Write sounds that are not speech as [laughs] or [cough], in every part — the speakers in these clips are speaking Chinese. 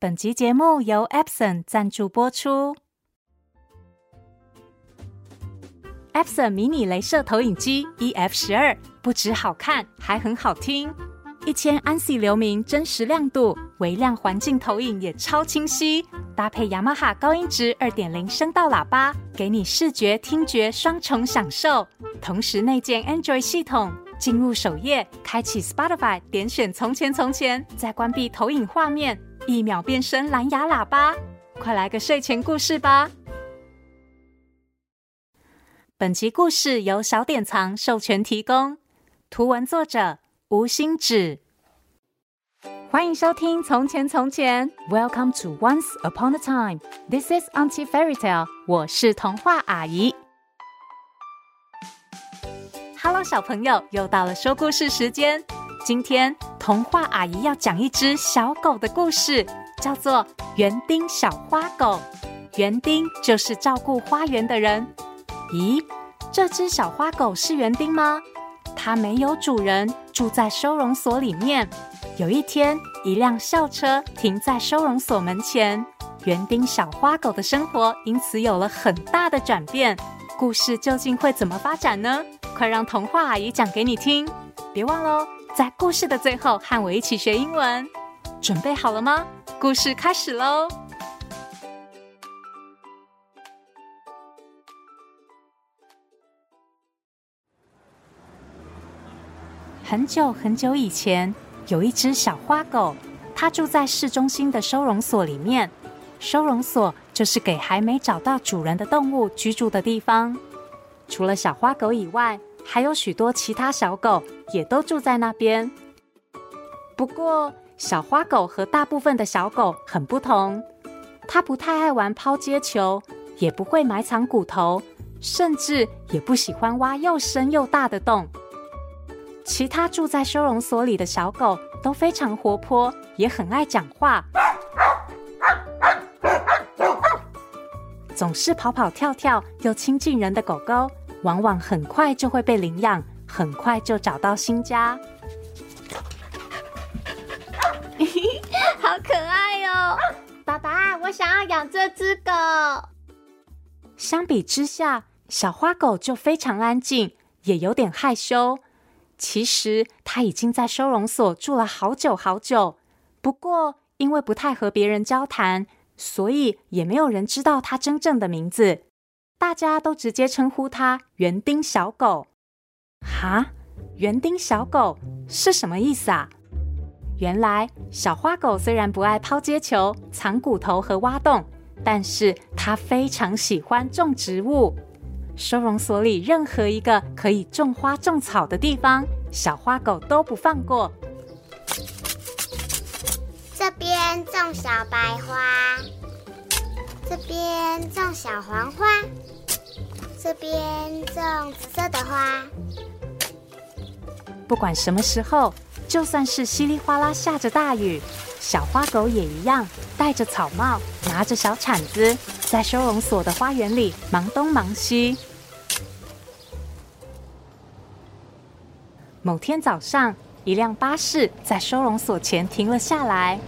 本集节目由 Epson 赞助播出。Epson 迷你镭射投影机 EF 十二不只好看，还很好听。一千安西流明真实亮度，微量环境投影也超清晰。搭配雅马哈高音质二点零声道喇叭，给你视觉听觉双重享受。同时内建 Android 系统，进入首页，开启 Spotify，点选从前从前，再关闭投影画面，一秒变身蓝牙喇叭。快来个睡前故事吧！本集故事由小典藏授权提供，图文作者吴欣芷。欢迎收听《从前从前》，Welcome to Once Upon a Time。This is Auntie Fairy Tale。我是童话阿姨。Hello，小朋友，又到了说故事时间。今天童话阿姨要讲一只小狗的故事，叫做园丁小花狗。园丁就是照顾花园的人。咦，这只小花狗是园丁吗？它没有主人，住在收容所里面。有一天，一辆校车停在收容所门前，园丁小花狗的生活因此有了很大的转变。故事究竟会怎么发展呢？快让童话阿姨讲给你听！别忘喽，在故事的最后和我一起学英文。准备好了吗？故事开始喽！很久很久以前，有一只小花狗，它住在市中心的收容所里面。收容所就是给还没找到主人的动物居住的地方。除了小花狗以外，还有许多其他小狗也都住在那边。不过，小花狗和大部分的小狗很不同，它不太爱玩抛接球，也不会埋藏骨头，甚至也不喜欢挖又深又大的洞。其他住在收容所里的小狗都非常活泼，也很爱讲话，总是跑跑跳跳又亲近人的狗狗，往往很快就会被领养，很快就找到新家。[laughs] 好可爱哟！爸爸，我想要养这只狗。相比之下，小花狗就非常安静，也有点害羞。其实它已经在收容所住了好久好久，不过因为不太和别人交谈，所以也没有人知道它真正的名字。大家都直接称呼它园丁小狗。哈，园丁小狗是什么意思啊？原来小花狗虽然不爱抛接球、藏骨头和挖洞，但是它非常喜欢种植物。收容所里任何一个可以种花种草的地方，小花狗都不放过。这边种小白花，这边种小黄花，这边种紫色的花。不管什么时候，就算是稀里哗啦下着大雨，小花狗也一样，戴着草帽，拿着小铲子，在收容所的花园里忙东忙西。某天早上，一辆巴士在收容所前停了下来。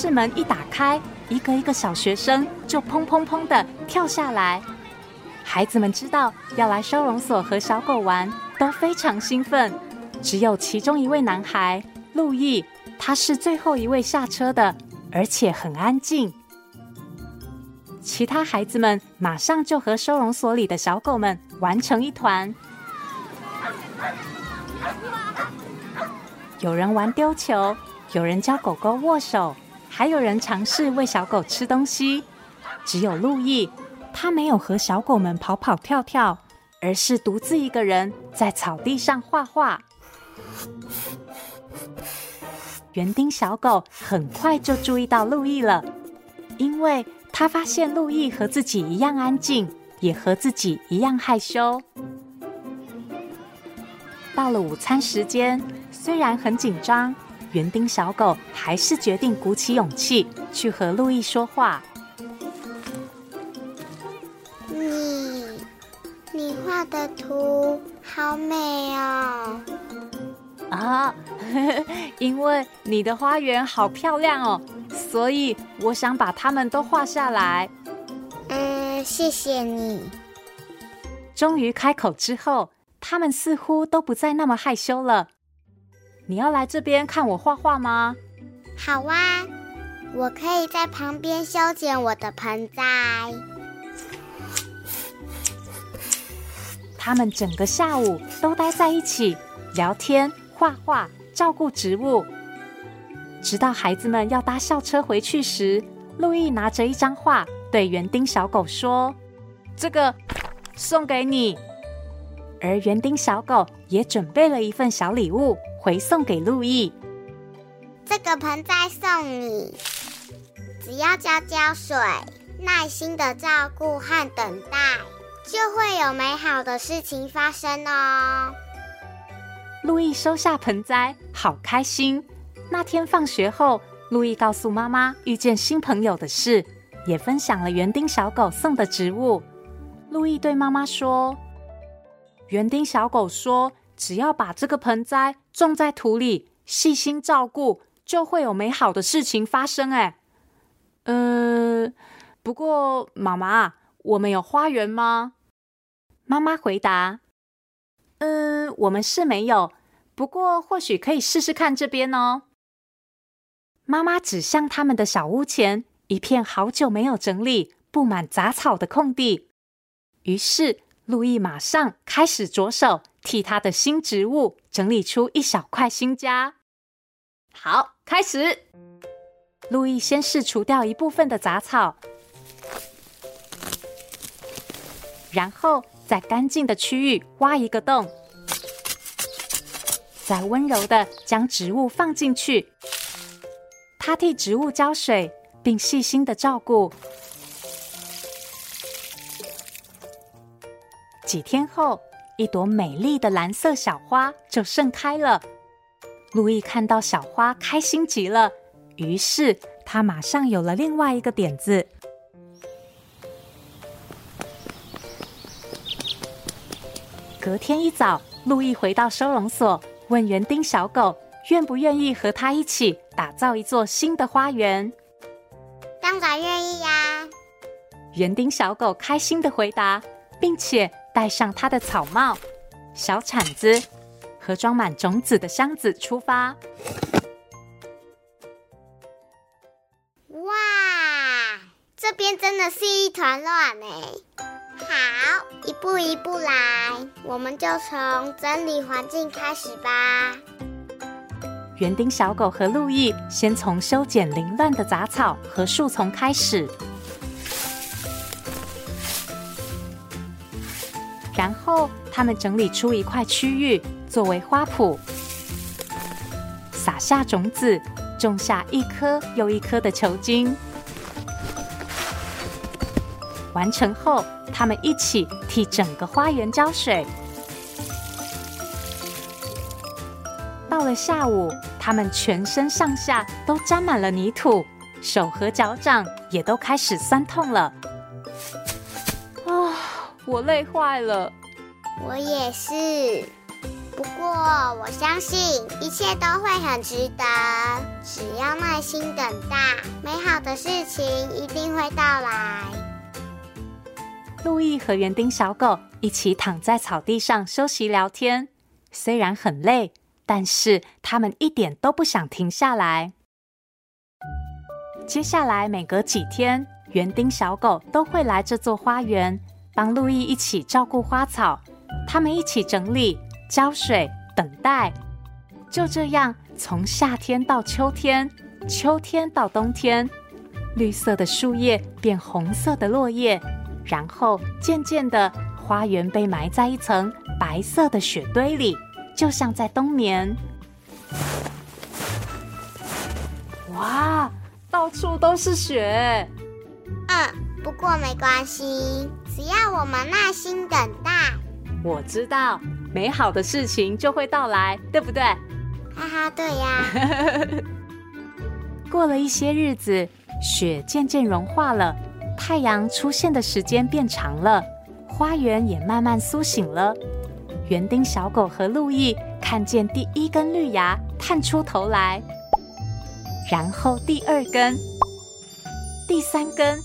室门一打开，一个一个小学生就砰砰砰的跳下来。孩子们知道要来收容所和小狗玩，都非常兴奋。只有其中一位男孩路易，他是最后一位下车的，而且很安静。其他孩子们马上就和收容所里的小狗们玩成一团。有人玩丢球，有人教狗狗握手，还有人尝试喂小狗吃东西。只有路易，他没有和小狗们跑跑跳跳，而是独自一个人在草地上画画。园丁小狗很快就注意到路易了，因为。他发现路易和自己一样安静，也和自己一样害羞。到了午餐时间，虽然很紧张，园丁小狗还是决定鼓起勇气去和路易说话。你，你画的图好美哦！啊，[laughs] 因为你的花园好漂亮哦，所以我想把它们都画下来。嗯，谢谢你。终于开口之后，他们似乎都不再那么害羞了。你要来这边看我画画吗？好啊，我可以在旁边修剪我的盆栽。他们整个下午都待在一起聊天。画画，照顾植物，直到孩子们要搭校车回去时，路易拿着一张画对园丁小狗说：“这个送给你。”而园丁小狗也准备了一份小礼物回送给路易。这个盆栽送你，只要浇浇水，耐心的照顾和等待，就会有美好的事情发生哦。路易收下盆栽，好开心。那天放学后，路易告诉妈妈遇见新朋友的事，也分享了园丁小狗送的植物。路易对妈妈说：“园丁小狗说，只要把这个盆栽种在土里，细心照顾，就会有美好的事情发生。”哎，呃，不过妈妈，我们有花园吗？妈妈回答。嗯，我们是没有，不过或许可以试试看这边哦。妈妈指向他们的小屋前一片好久没有整理、布满杂草的空地。于是，路易马上开始着手替他的新植物整理出一小块新家。好，开始。路易先是除掉一部分的杂草，然后。在干净的区域挖一个洞，再温柔地将植物放进去。他替植物浇水，并细心地照顾。几天后，一朵美丽的蓝色小花就盛开了。路易看到小花，开心极了，于是他马上有了另外一个点子。隔天一早，路易回到收容所，问园丁小狗愿不愿意和他一起打造一座新的花园。当然愿意呀！园丁小狗开心的回答，并且戴上他的草帽、小铲子和装满种子的箱子出发。哇，这边真的是一团乱呢！好，一步一步来，我们就从整理环境开始吧。园丁小狗和路易先从修剪凌乱的杂草和树丛开始，他们整理出一块区域作为花圃，撒下种子，种下一颗又一颗的球茎。完成后，他们一起替整个花园浇水。到了下午，他们全身上下都沾满了泥土，手和脚掌也都开始酸痛了。啊，我累坏了。我也是。不过我相信一切都会很值得，只要耐心等待，美好的事情一定会到来。路易和园丁小狗一起躺在草地上休息聊天，虽然很累，但是他们一点都不想停下来。接下来每隔几天，园丁小狗都会来这座花园，帮路易一起照顾花草。他们一起整理、浇水、等待。就这样，从夏天到秋天，秋天到冬天，绿色的树叶变红色的落叶。然后渐渐的，花园被埋在一层白色的雪堆里，就像在冬眠。哇，到处都是雪。嗯，不过没关系，只要我们耐心等待。我知道，美好的事情就会到来，对不对？哈哈，对呀。[laughs] 过了一些日子，雪渐渐融化了。太阳出现的时间变长了，花园也慢慢苏醒了。园丁小狗和路易看见第一根绿芽探出头来，然后第二根、第三根。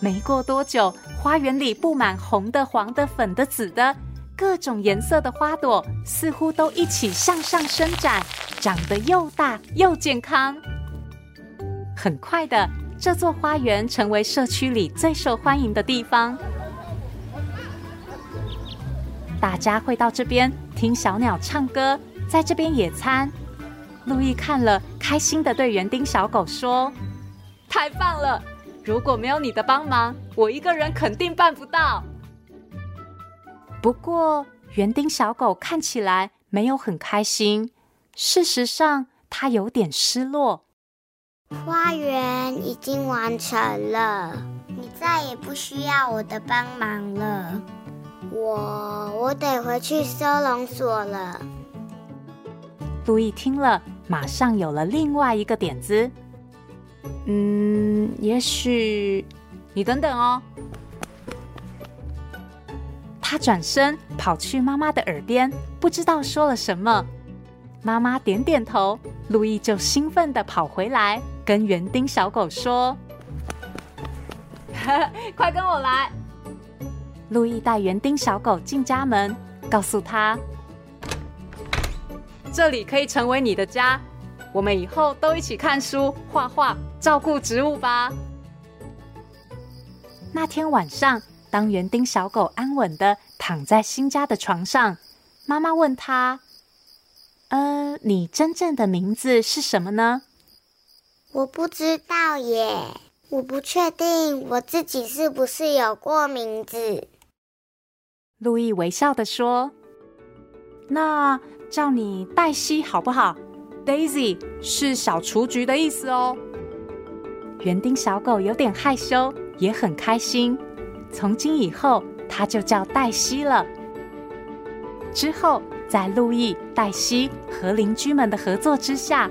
没过多久，花园里布满红的、黄的、粉的、紫的各种颜色的花朵，似乎都一起向上伸展，长得又大又健康。很快的，这座花园成为社区里最受欢迎的地方。大家会到这边听小鸟唱歌，在这边野餐。路易看了，开心的对园丁小狗说：“太棒了！”如果没有你的帮忙，我一个人肯定办不到。不过，园丁小狗看起来没有很开心。事实上，它有点失落。花园已经完成了，你再也不需要我的帮忙了。我我得回去收容所了。路易听了，马上有了另外一个点子。嗯，也许你等等哦。他转身跑去妈妈的耳边，不知道说了什么。妈妈点点头，路易就兴奋地跑回来，跟园丁小狗说：“ [laughs] 快跟我来！”路易带园丁小狗进家门，告诉他：“这里可以成为你的家。”我们以后都一起看书、画画、照顾植物吧。那天晚上，当园丁小狗安稳的躺在新家的床上，妈妈问他：“呃，你真正的名字是什么呢？”“我不知道耶，我不确定我自己是不是有过名字。”路易微笑的说：“那叫你黛西好不好？” Daisy 是小雏菊的意思哦。园丁小狗有点害羞，也很开心。从今以后，它就叫黛西了。之后，在路易、黛西和邻居们的合作之下，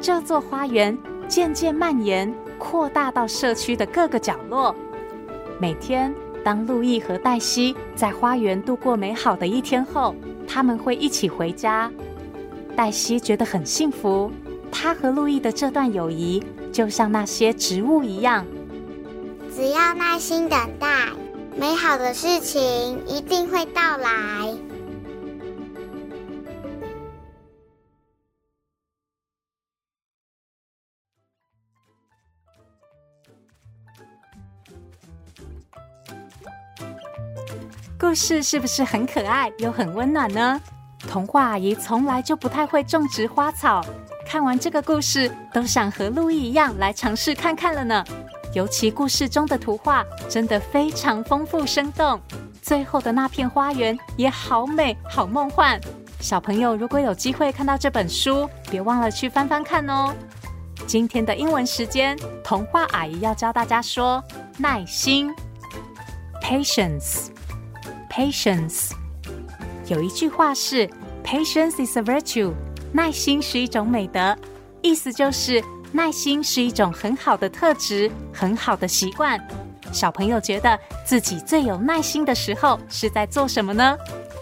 这座花园渐渐蔓延，扩大到社区的各个角落。每天，当路易和黛西在花园度过美好的一天后，他们会一起回家。黛西觉得很幸福，她和路易的这段友谊就像那些植物一样，只要耐心等待，美好的事情一定会到来。故事是不是很可爱又很温暖呢？童话阿姨从来就不太会种植花草，看完这个故事，都想和路易一样来尝试看看了呢。尤其故事中的图画真的非常丰富生动，最后的那片花园也好美好梦幻。小朋友如果有机会看到这本书，别忘了去翻翻看哦。今天的英文时间，童话阿姨要教大家说耐心，patience，patience。Patience, 有一句话是 “Patience is a virtue”，耐心是一种美德，意思就是耐心是一种很好的特质，很好的习惯。小朋友觉得自己最有耐心的时候是在做什么呢？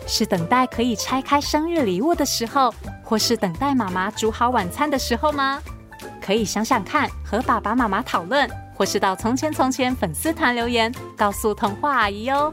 是等待可以拆开生日礼物的时候，或是等待妈妈煮好晚餐的时候吗？可以想想看，和爸爸妈妈讨论，或是到从前从前粉丝团留言，告诉童话阿姨哟。